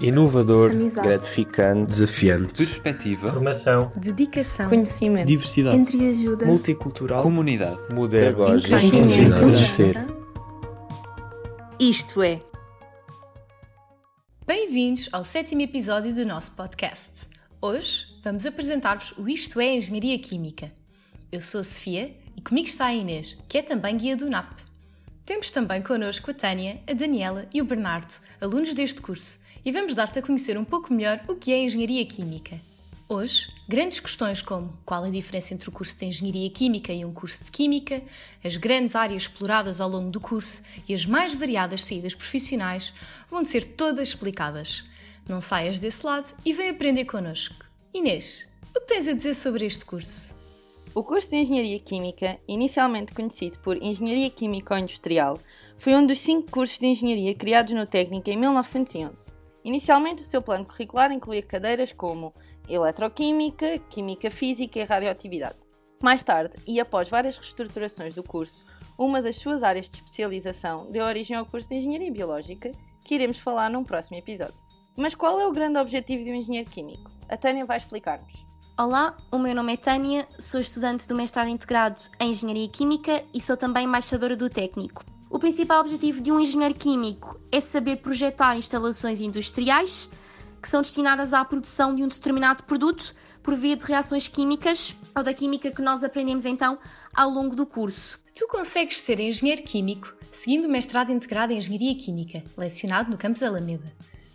inovador, amizade, gratificante, desafiante, perspectiva, formação, dedicação, conhecimento, diversidade, entreajuda, multicultural, comunidade, moderno, conhecer. Isto é. Bem-vindos ao sétimo episódio do nosso podcast. Hoje vamos apresentar-vos o Isto é Engenharia Química. Eu sou a Sofia e comigo está a Inês, que é também guia do NAP. Temos também connosco a Tânia, a Daniela e o Bernardo, alunos deste curso, e vamos dar-te a conhecer um pouco melhor o que é Engenharia Química. Hoje, grandes questões como qual a diferença entre o curso de Engenharia Química e um curso de Química, as grandes áreas exploradas ao longo do curso e as mais variadas saídas profissionais vão ser todas explicadas. Não saias desse lado e vem aprender connosco. Inês, o que tens a dizer sobre este curso? O curso de Engenharia Química, inicialmente conhecido por Engenharia Químico-Industrial, foi um dos cinco cursos de engenharia criados no Técnico em 1911. Inicialmente, o seu plano curricular incluía cadeiras como Eletroquímica, Química Física e Radioatividade. Mais tarde, e após várias reestruturações do curso, uma das suas áreas de especialização deu origem ao curso de Engenharia Biológica, que iremos falar num próximo episódio. Mas qual é o grande objetivo de um engenheiro químico? A Tânia vai explicar-nos. Olá, o meu nome é Tânia, sou estudante do mestrado integrado em Engenharia Química e sou também embaixadora do técnico. O principal objetivo de um engenheiro químico é saber projetar instalações industriais que são destinadas à produção de um determinado produto por via de reações químicas ou da química que nós aprendemos então ao longo do curso. Tu consegues ser engenheiro químico seguindo o mestrado integrado em Engenharia Química, lecionado no campus Alameda.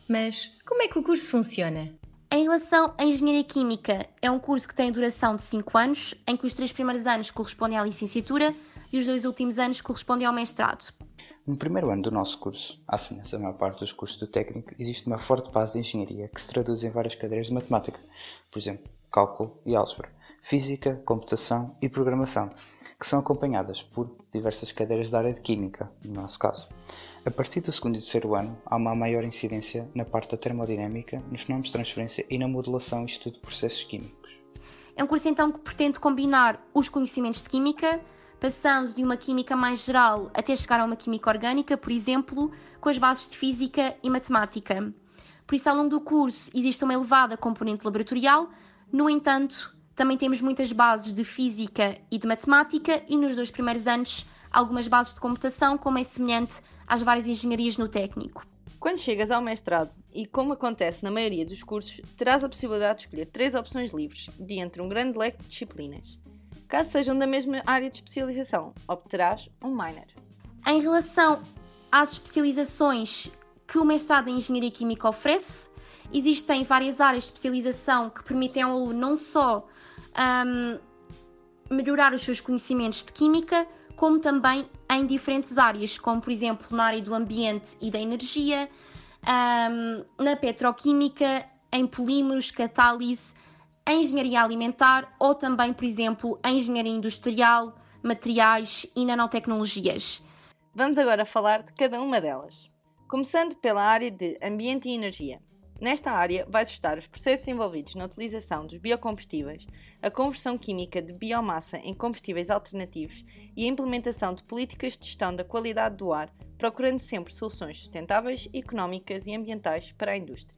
Mas como é que o curso funciona? Em relação à Engenharia Química, é um curso que tem duração de 5 anos, em que os três primeiros anos correspondem à licenciatura e os dois últimos anos correspondem ao mestrado. No primeiro ano do nosso curso, à semelhança da maior parte dos cursos do técnico, existe uma forte base de engenharia que se traduz em várias cadeiras de matemática, por exemplo, cálculo e álgebra, física, computação e programação, que são acompanhadas por diversas cadeiras da área de química, no nosso caso. A partir do segundo e terceiro ano, há uma maior incidência na parte da termodinâmica, nos fenómenos de transferência e na modelação e estudo de processos químicos. É um curso então que pretende combinar os conhecimentos de química, passando de uma química mais geral até chegar a uma química orgânica, por exemplo, com as bases de física e matemática. Por isso, ao longo do curso, existe uma elevada componente laboratorial, no entanto, também temos muitas bases de física e de matemática, e nos dois primeiros anos, algumas bases de computação, como é semelhante às várias engenharias no técnico. Quando chegas ao mestrado, e como acontece na maioria dos cursos, terás a possibilidade de escolher três opções livres, de entre um grande leque de disciplinas. Caso sejam da mesma área de especialização, obterás um minor. Em relação às especializações que o mestrado em Engenharia Química oferece, existem várias áreas de especialização que permitem ao aluno não só um, melhorar os seus conhecimentos de química, como também em diferentes áreas, como por exemplo na área do ambiente e da energia, um, na petroquímica, em polímeros, catálise, em engenharia alimentar ou também, por exemplo, em engenharia industrial, materiais e nanotecnologias. Vamos agora falar de cada uma delas. Começando pela área de ambiente e energia. Nesta área, vais estudar os processos envolvidos na utilização dos biocombustíveis, a conversão química de biomassa em combustíveis alternativos e a implementação de políticas de gestão da qualidade do ar, procurando sempre soluções sustentáveis, económicas e ambientais para a indústria.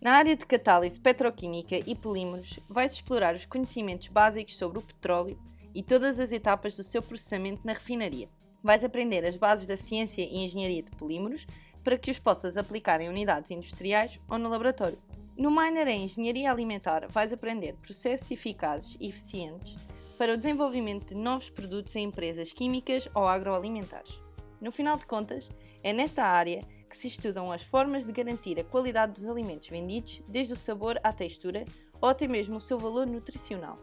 Na área de catálise petroquímica e polímeros, vais explorar os conhecimentos básicos sobre o petróleo e todas as etapas do seu processamento na refinaria. Vais aprender as bases da ciência e engenharia de polímeros para que os possas aplicar em unidades industriais ou no laboratório. No minor em Engenharia Alimentar, vais aprender processos eficazes e eficientes para o desenvolvimento de novos produtos em empresas químicas ou agroalimentares. No final de contas, é nesta área que se estudam as formas de garantir a qualidade dos alimentos vendidos, desde o sabor à textura ou até mesmo o seu valor nutricional.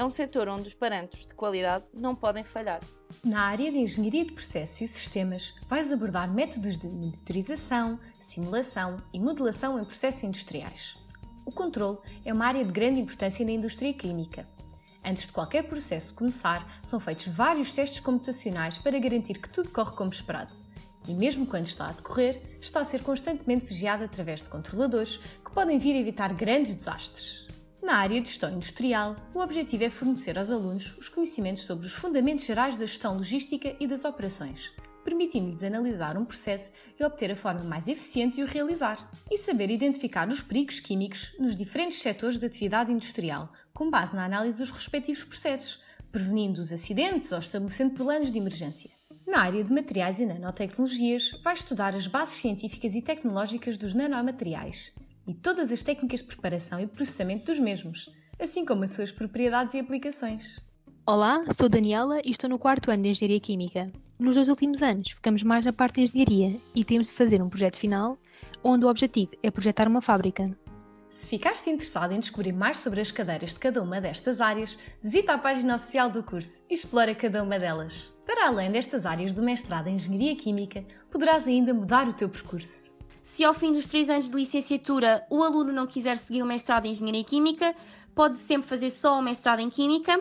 É um setor onde os parâmetros de qualidade não podem falhar. Na área de Engenharia de Processos e Sistemas, vais abordar métodos de monitorização, simulação e modelação em processos industriais. O controle é uma área de grande importância na indústria química. Antes de qualquer processo começar, são feitos vários testes computacionais para garantir que tudo corre como esperado. E mesmo quando está a decorrer, está a ser constantemente vigiado através de controladores que podem vir a evitar grandes desastres. Na área de gestão industrial, o objetivo é fornecer aos alunos os conhecimentos sobre os fundamentos gerais da gestão logística e das operações. permitindo-lhes analisar um processo e obter a forma mais eficiente de o realizar, e saber identificar os perigos químicos nos diferentes setores de atividade industrial, com base na análise dos respectivos processos, prevenindo os acidentes ou estabelecendo planos de emergência. Na área de materiais e nanotecnologias, vai estudar as bases científicas e tecnológicas dos nanomateriais e todas as técnicas de preparação e processamento dos mesmos, assim como as suas propriedades e aplicações. Olá, sou Daniela e estou no quarto ano de Engenharia Química. Nos dois últimos anos, focamos mais na parte de engenharia e temos de fazer um projeto final, onde o objetivo é projetar uma fábrica. Se ficaste interessado em descobrir mais sobre as cadeiras de cada uma destas áreas, visita a página oficial do curso e explora cada uma delas. Para além destas áreas do mestrado em Engenharia Química, poderás ainda mudar o teu percurso. Se ao fim dos três anos de licenciatura o aluno não quiser seguir o mestrado em Engenharia Química, pode sempre fazer só o mestrado em Química,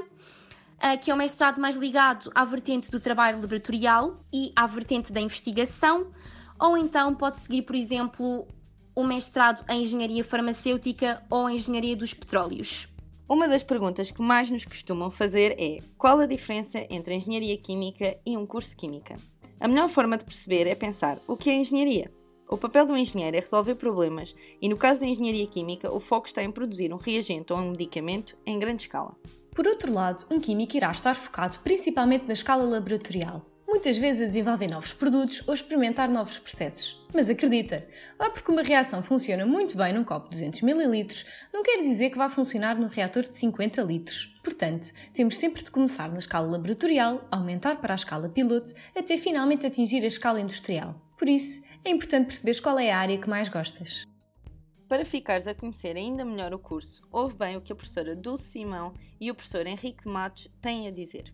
eh, que é o mestrado mais ligado à vertente do trabalho laboratorial e à vertente da investigação, ou então pode seguir, por exemplo, o mestrado em Engenharia Farmacêutica ou Engenharia dos Petróleos. Uma das perguntas que mais nos costumam fazer é qual a diferença entre Engenharia Química e um curso de Química? A melhor forma de perceber é pensar o que é engenharia. O papel do engenheiro é resolver problemas e, no caso da engenharia química, o foco está em produzir um reagente ou um medicamento em grande escala. Por outro lado, um químico irá estar focado principalmente na escala laboratorial, muitas vezes a desenvolver novos produtos ou experimentar novos processos. Mas acredita, lá porque uma reação funciona muito bem num copo de 200 ml, não quer dizer que vá funcionar num reator de 50 litros. Portanto, temos sempre de começar na escala laboratorial, aumentar para a escala piloto, até finalmente atingir a escala industrial. Por isso, é importante perceberes qual é a área que mais gostas. Para ficares a conhecer ainda melhor o curso, ouve bem o que a professora Dulce Simão e o professor Henrique de Matos têm a dizer.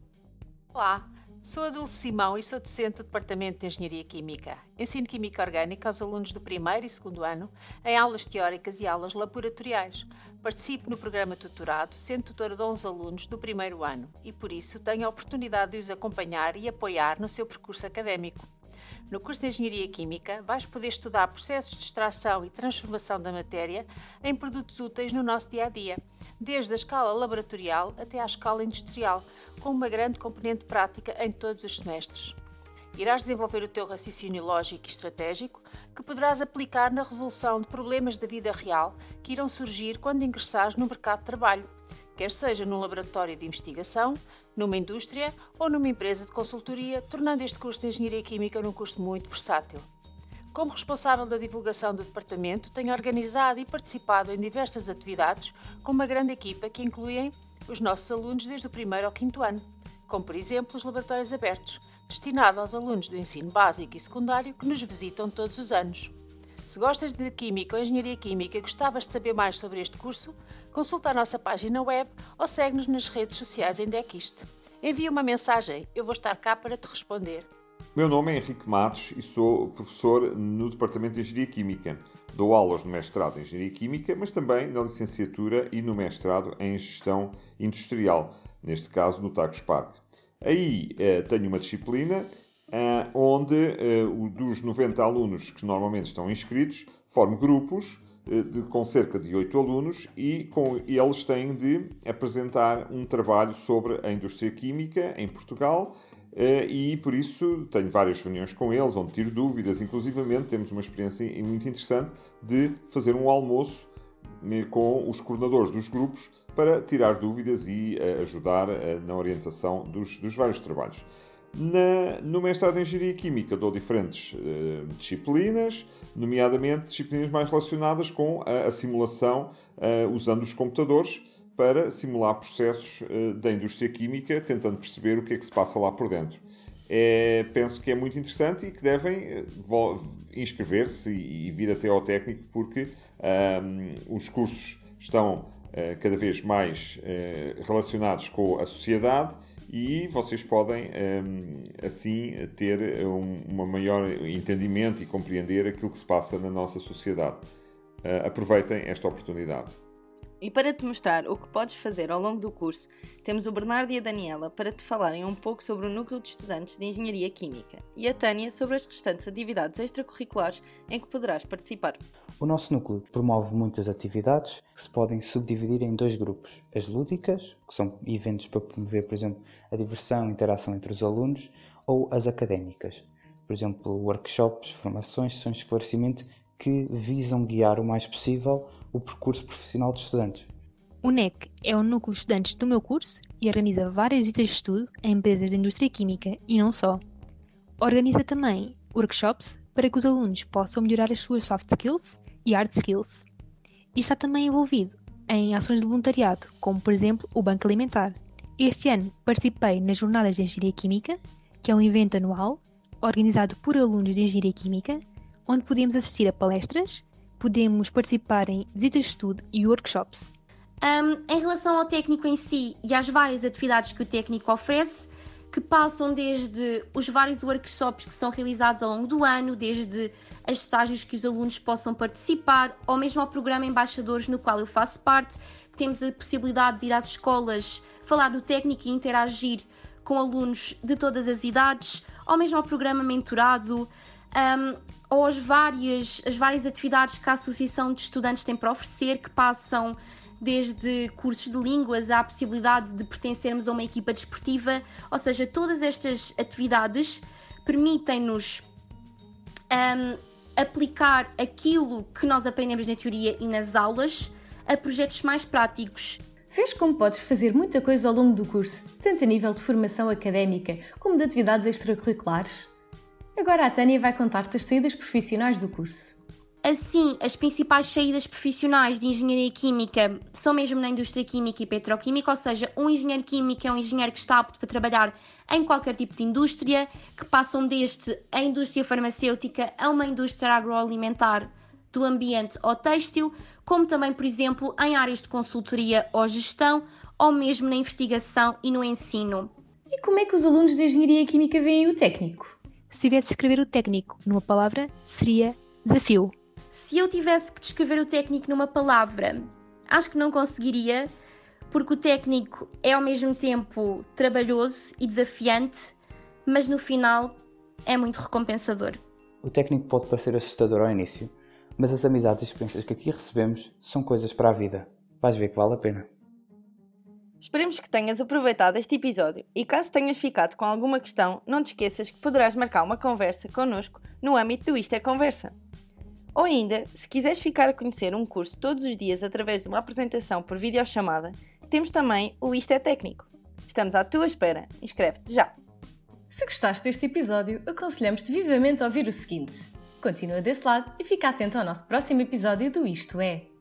Olá, Sou a Dulce Simão e sou docente do Departamento de Engenharia Química. Ensino Química Orgânica aos alunos do primeiro e segundo ano, em aulas teóricas e aulas laboratoriais. Participo no programa tutorado, sendo tutora de 11 alunos do primeiro ano e, por isso, tenho a oportunidade de os acompanhar e apoiar no seu percurso académico. No curso de Engenharia Química, vais poder estudar processos de extração e transformação da matéria em produtos úteis no nosso dia a dia, desde a escala laboratorial até à escala industrial, com uma grande componente prática em todos os semestres. Irás desenvolver o teu raciocínio lógico e estratégico, que poderás aplicar na resolução de problemas da vida real que irão surgir quando ingressares no mercado de trabalho, quer seja num laboratório de investigação, numa indústria ou numa empresa de consultoria, tornando este curso de Engenharia Química num curso muito versátil. Como responsável da divulgação do departamento, tenho organizado e participado em diversas atividades com uma grande equipa que incluem os nossos alunos desde o primeiro ao quinto ano, como por exemplo os laboratórios abertos, destinados aos alunos do ensino básico e secundário que nos visitam todos os anos. Se gostas de Química ou Engenharia Química e gostavas de saber mais sobre este curso, consulta a nossa página web ou segue-nos nas redes sociais em Dequiste. Envia uma mensagem, eu vou estar cá para te responder. Meu nome é Henrique Matos e sou professor no Departamento de Engenharia Química. Dou aulas no mestrado em Engenharia Química, mas também na licenciatura e no mestrado em Gestão Industrial, neste caso no Tagus Park. Aí eh, tenho uma disciplina onde, eh, dos 90 alunos que normalmente estão inscritos, formo grupos eh, de, com cerca de 8 alunos e com eles têm de apresentar um trabalho sobre a indústria química em Portugal e por isso tenho várias reuniões com eles, onde tiro dúvidas. Inclusivamente temos uma experiência muito interessante de fazer um almoço com os coordenadores dos grupos para tirar dúvidas e ajudar na orientação dos, dos vários trabalhos. Na, no mestrado em Engenharia Química dou diferentes uh, disciplinas, nomeadamente disciplinas mais relacionadas com a, a simulação uh, usando os computadores para simular processos uh, da indústria química, tentando perceber o que é que se passa lá por dentro. É, penso que é muito interessante e que devem inscrever-se e, e, vir até ao técnico, porque um, os cursos estão cada vez mais relacionados com a sociedade e vocês podem hum, assim ter um uma maior entendimento e compreender aquilo que se passa na nossa sociedade. Uh, aproveitem esta oportunidade. E para te mostrar o que podes fazer ao longo do curso, temos o Bernardo e a Daniela para te falarem um pouco sobre o núcleo de estudantes de Engenharia Química e a Tânia sobre as restantes atividades extracurriculares em que poderás participar. O nosso núcleo promove muitas atividades que se podem subdividir em dois grupos: as lúdicas, que são eventos para promover, por exemplo, a diversão e interação entre os alunos, ou as académicas. por exemplo, workshops, formações, sessões de esclarecimento que visam guiar o mais possível o percurso profissional dos estudantes. O NEC é o núcleo de estudantes do meu curso e organiza várias visitas de estudo a empresas da indústria química e não só. Organiza também workshops para que os alunos possam melhorar as suas soft skills e hard skills. E está também envolvido em ações de voluntariado, como por exemplo o Banco Alimentar. Este ano participei nas Jornadas de Engenharia Química, que é um evento anual organizado por alunos de Engenharia Química, onde podemos assistir a palestras, podemos participar em visitas de estudo e workshops. Um, em relação ao técnico em si e às várias atividades que o técnico oferece, que passam desde os vários workshops que são realizados ao longo do ano, desde as estágios que os alunos possam participar, ou mesmo ao programa Embaixadores, no qual eu faço parte, que temos a possibilidade de ir às escolas, falar do técnico e interagir com alunos de todas as idades, ou mesmo ao programa Mentorado, um, ou as várias, as várias atividades que a Associação de Estudantes tem para oferecer, que passam desde cursos de línguas à possibilidade de pertencermos a uma equipa desportiva, ou seja, todas estas atividades permitem-nos um, aplicar aquilo que nós aprendemos na teoria e nas aulas a projetos mais práticos. Vês como podes fazer muita coisa ao longo do curso, tanto a nível de formação académica como de atividades extracurriculares? Agora a Tânia vai contar-te as saídas profissionais do curso. Assim, as principais saídas profissionais de engenharia química são mesmo na indústria química e petroquímica, ou seja, um engenheiro químico é um engenheiro que está apto para trabalhar em qualquer tipo de indústria, que passam desde a indústria farmacêutica a uma indústria agroalimentar, do ambiente ou têxtil, como também, por exemplo, em áreas de consultoria ou gestão, ou mesmo na investigação e no ensino. E como é que os alunos de engenharia química veem o técnico? Se tivesse de escrever o técnico numa palavra, seria desafio. Se eu tivesse que descrever o técnico numa palavra, acho que não conseguiria, porque o técnico é ao mesmo tempo trabalhoso e desafiante, mas no final é muito recompensador. O técnico pode parecer assustador ao início, mas as amizades e experiências que aqui recebemos são coisas para a vida. Vais ver que vale a pena. Esperemos que tenhas aproveitado este episódio e caso tenhas ficado com alguma questão, não te esqueças que poderás marcar uma conversa connosco no âmbito do Isto é Conversa. Ou ainda, se quiseres ficar a conhecer um curso todos os dias através de uma apresentação por videochamada, temos também o Isto é Técnico. Estamos à tua espera. Inscreve-te já! Se gostaste deste episódio, aconselhamos-te vivamente a ouvir o seguinte. Continua desse lado e fica atento ao nosso próximo episódio do Isto É.